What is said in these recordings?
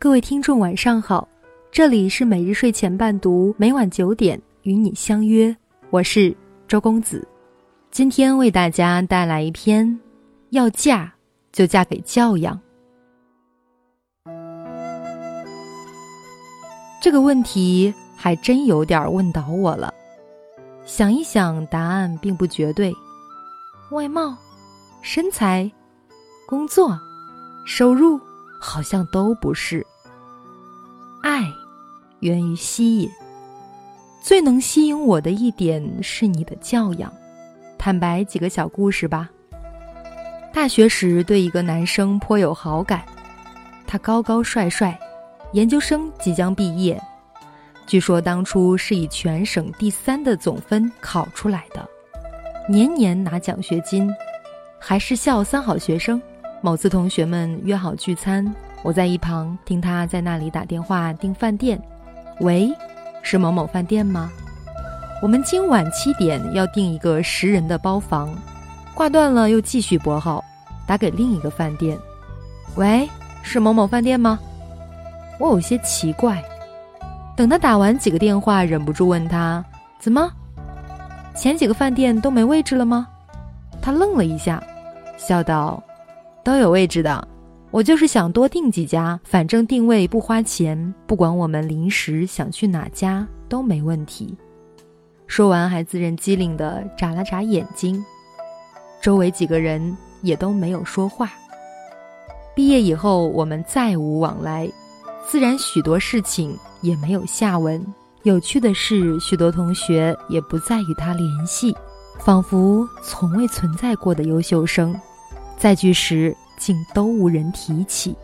各位听众，晚上好，这里是每日睡前伴读，每晚九点与你相约，我是周公子。今天为大家带来一篇：要嫁就嫁给教养。这个问题还真有点问倒我了。想一想，答案并不绝对。外貌、身材、工作、收入，好像都不是。爱源于吸引，最能吸引我的一点是你的教养。坦白几个小故事吧。大学时对一个男生颇有好感，他高高帅帅。研究生即将毕业，据说当初是以全省第三的总分考出来的，年年拿奖学金，还是校三好学生。某次同学们约好聚餐，我在一旁听他在那里打电话订饭店。喂，是某某饭店吗？我们今晚七点要订一个十人的包房。挂断了又继续拨号，打给另一个饭店。喂，是某某饭店吗？我有些奇怪，等他打完几个电话，忍不住问他：“怎么，前几个饭店都没位置了吗？”他愣了一下，笑道：“都有位置的，我就是想多订几家，反正定位不花钱，不管我们临时想去哪家都没问题。”说完还自认机灵的眨了眨眼睛，周围几个人也都没有说话。毕业以后，我们再无往来。自然，许多事情也没有下文。有趣的是，许多同学也不再与他联系，仿佛从未存在过的优秀生，再聚时竟都无人提起。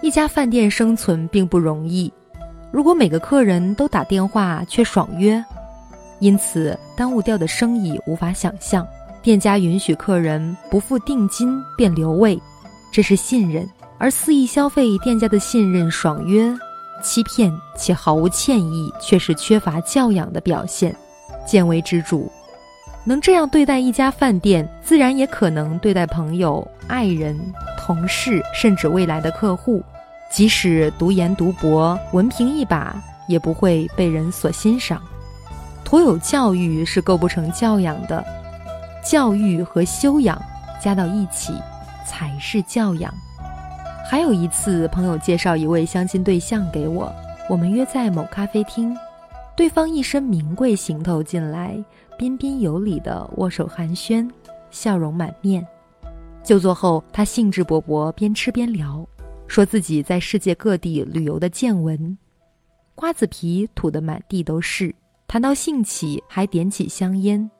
一家饭店生存并不容易，如果每个客人都打电话却爽约，因此耽误掉的生意无法想象。店家允许客人不付定金便留位，这是信任。而肆意消费店家的信任、爽约、欺骗且毫无歉意，却是缺乏教养的表现。见微知著，能这样对待一家饭店，自然也可能对待朋友、爱人、同事，甚至未来的客户。即使读研读博，文凭一把，也不会被人所欣赏。徒有教育是构不成教养的，教育和修养加到一起，才是教养。还有一次，朋友介绍一位相亲对象给我，我们约在某咖啡厅，对方一身名贵行头进来，彬彬有礼的握手寒暄，笑容满面。就座后，他兴致勃勃，边吃边聊，说自己在世界各地旅游的见闻，瓜子皮吐得满地都是。谈到兴起，还点起香烟。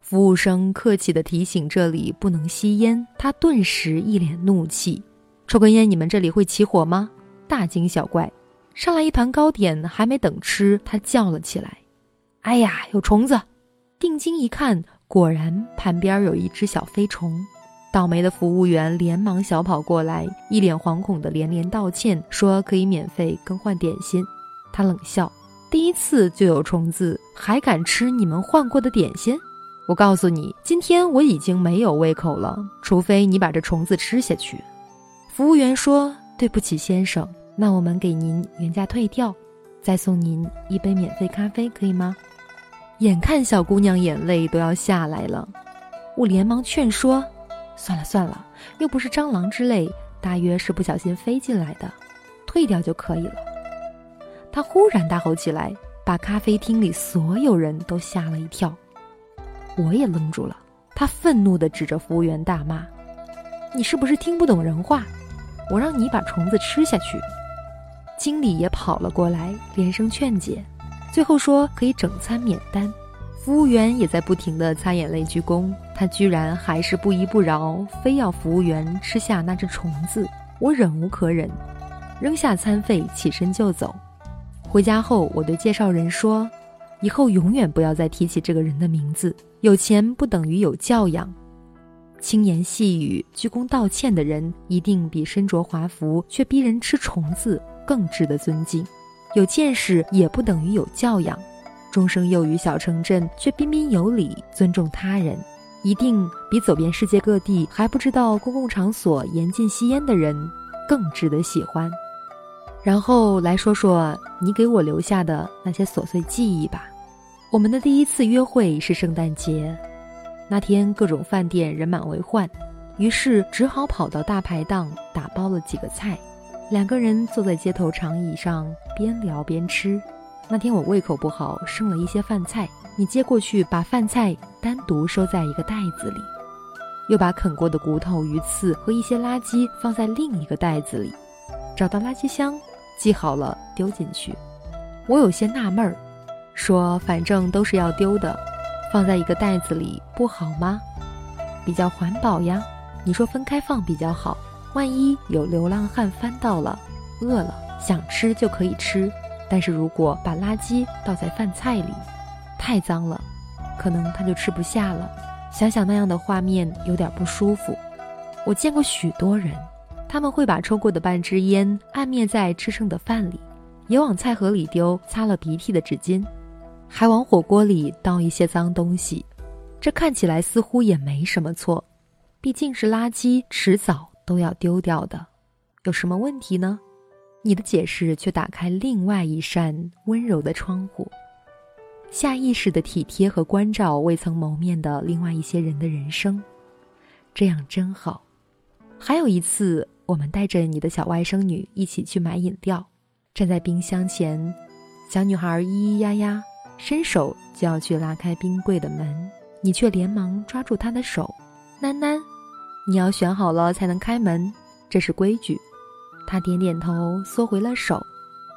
服务生客气地提醒这里不能吸烟，他顿时一脸怒气。抽根烟，你们这里会起火吗？大惊小怪，上来一盘糕点，还没等吃，他叫了起来：“哎呀，有虫子！”定睛一看，果然盘边有一只小飞虫。倒霉的服务员连忙小跑过来，一脸惶恐的连连道歉，说可以免费更换点心。他冷笑：“第一次就有虫子，还敢吃你们换过的点心？我告诉你，今天我已经没有胃口了，除非你把这虫子吃下去。”服务员说：“对不起，先生，那我们给您原价退掉，再送您一杯免费咖啡，可以吗？”眼看小姑娘眼泪都要下来了，我连忙劝说：“算了算了，又不是蟑螂之类，大约是不小心飞进来的，退掉就可以了。”她忽然大吼起来，把咖啡厅里所有人都吓了一跳。我也愣住了，她愤怒地指着服务员大骂：“你是不是听不懂人话？”我让你把虫子吃下去，经理也跑了过来，连声劝解，最后说可以整餐免单。服务员也在不停地擦眼泪鞠躬，他居然还是不依不饶，非要服务员吃下那只虫子。我忍无可忍，扔下餐费，起身就走。回家后，我对介绍人说：“以后永远不要再提起这个人的名字。有钱不等于有教养。”轻言细语、鞠躬道歉的人，一定比身着华服却逼人吃虫子更值得尊敬。有见识也不等于有教养，终生囿于小城镇却彬彬有礼、尊重他人，一定比走遍世界各地还不知道公共场所严禁吸烟的人更值得喜欢。然后来说说你给我留下的那些琐碎记忆吧。我们的第一次约会是圣诞节，那天各种饭店人满为患，于是只好跑到大排档打包了几个菜，两个人坐在街头长椅上边聊边吃。那天我胃口不好，剩了一些饭菜，你接过去把饭菜单独收在一个袋子里，又把啃过的骨头、鱼刺和一些垃圾放在另一个袋子里，找到垃圾箱。系好了，丢进去。我有些纳闷儿，说：“反正都是要丢的，放在一个袋子里不好吗？比较环保呀。你说分开放比较好，万一有流浪汉翻到了，饿了想吃就可以吃。但是如果把垃圾倒在饭菜里，太脏了，可能他就吃不下了。想想那样的画面，有点不舒服。我见过许多人。”他们会把抽过的半支烟按灭在吃剩的饭里，也往菜盒里丢擦了鼻涕的纸巾，还往火锅里倒一些脏东西。这看起来似乎也没什么错，毕竟是垃圾，迟早都要丢掉的，有什么问题呢？你的解释却打开另外一扇温柔的窗户，下意识的体贴和关照未曾谋面的另外一些人的人生，这样真好。还有一次。我们带着你的小外甥女一起去买饮料，站在冰箱前，小女孩咿咿呀呀，伸手就要去拉开冰柜的门，你却连忙抓住她的手，囡囡，你要选好了才能开门，这是规矩。他点点头，缩回了手，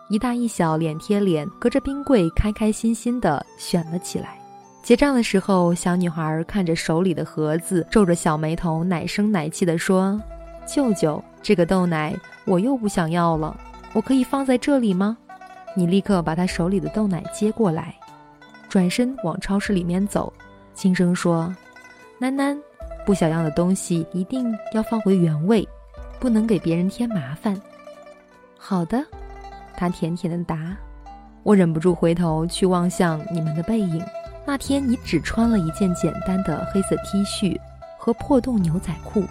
一大一小脸贴脸，隔着冰柜开开心心地选了起来。结账的时候，小女孩看着手里的盒子，皱着小眉头，奶声奶气地说。舅舅，这个豆奶我又不想要了，我可以放在这里吗？你立刻把他手里的豆奶接过来，转身往超市里面走，轻声说：“囡囡，不想要的东西一定要放回原位，不能给别人添麻烦。”好的，他甜甜的答。我忍不住回头去望向你们的背影。那天你只穿了一件简单的黑色 T 恤和破洞牛仔裤。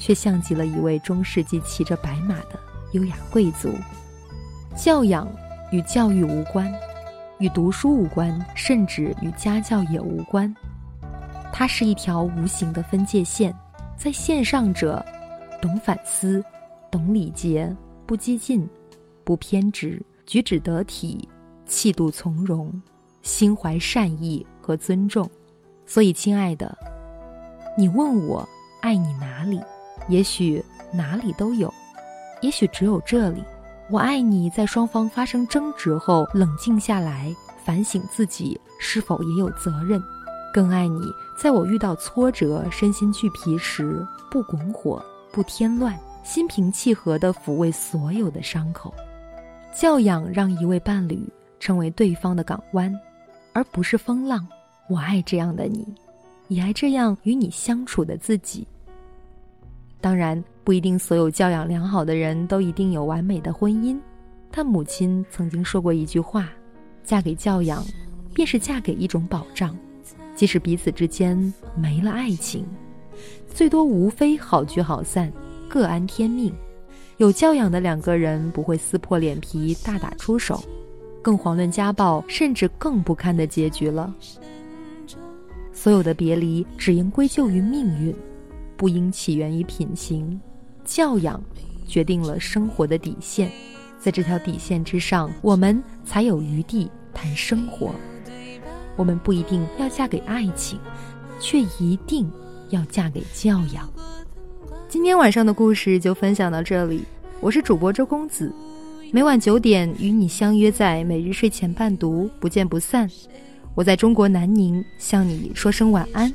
却像极了一位中世纪骑着白马的优雅贵族。教养与教育无关，与读书无关，甚至与家教也无关。它是一条无形的分界线，在线上者懂反思，懂礼节，不激进，不偏执，举止得体，气度从容，心怀善意和尊重。所以，亲爱的，你问我爱你哪里？也许哪里都有，也许只有这里。我爱你，在双方发生争执后冷静下来，反省自己是否也有责任；更爱你，在我遇到挫折、身心俱疲时，不拱火、不添乱，心平气和地抚慰所有的伤口。教养让一位伴侣成为对方的港湾，而不是风浪。我爱这样的你，也爱这样与你相处的自己。当然，不一定所有教养良好的人都一定有完美的婚姻。但母亲曾经说过一句话：“嫁给教养，便是嫁给一种保障。即使彼此之间没了爱情，最多无非好聚好散，各安天命。有教养的两个人不会撕破脸皮大打出手，更遑论家暴，甚至更不堪的结局了。所有的别离，只应归咎于命运。”不应起源于品行，教养决定了生活的底线，在这条底线之上，我们才有余地谈生活。我们不一定要嫁给爱情，却一定要嫁给教养。今天晚上的故事就分享到这里，我是主播周公子，每晚九点与你相约在每日睡前伴读，不见不散。我在中国南宁向你说声晚安。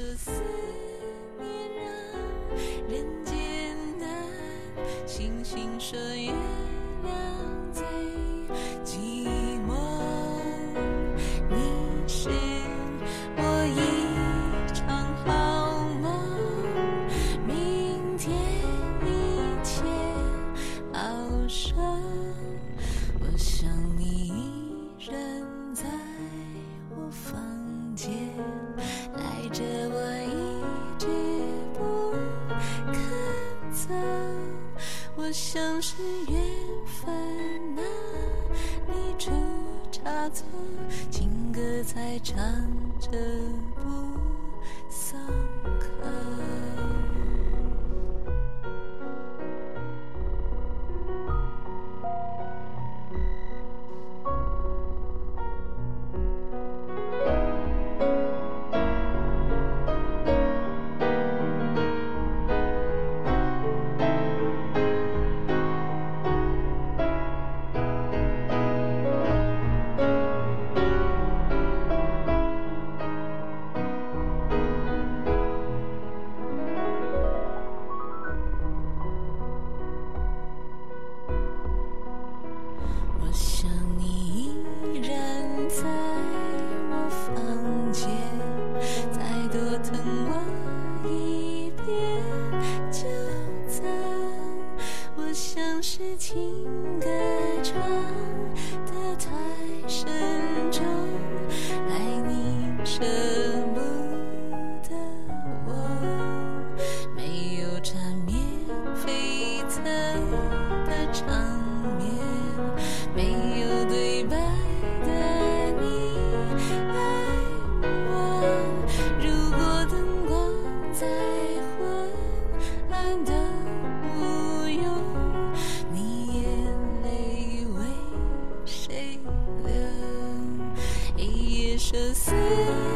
唱着思。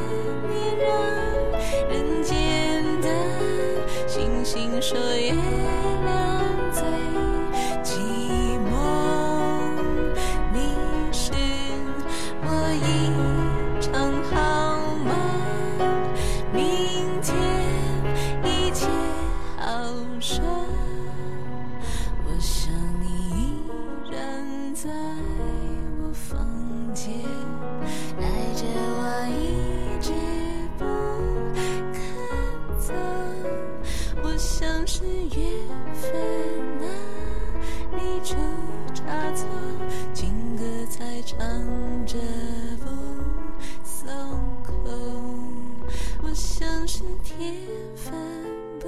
唱着不松口我像是铁饭不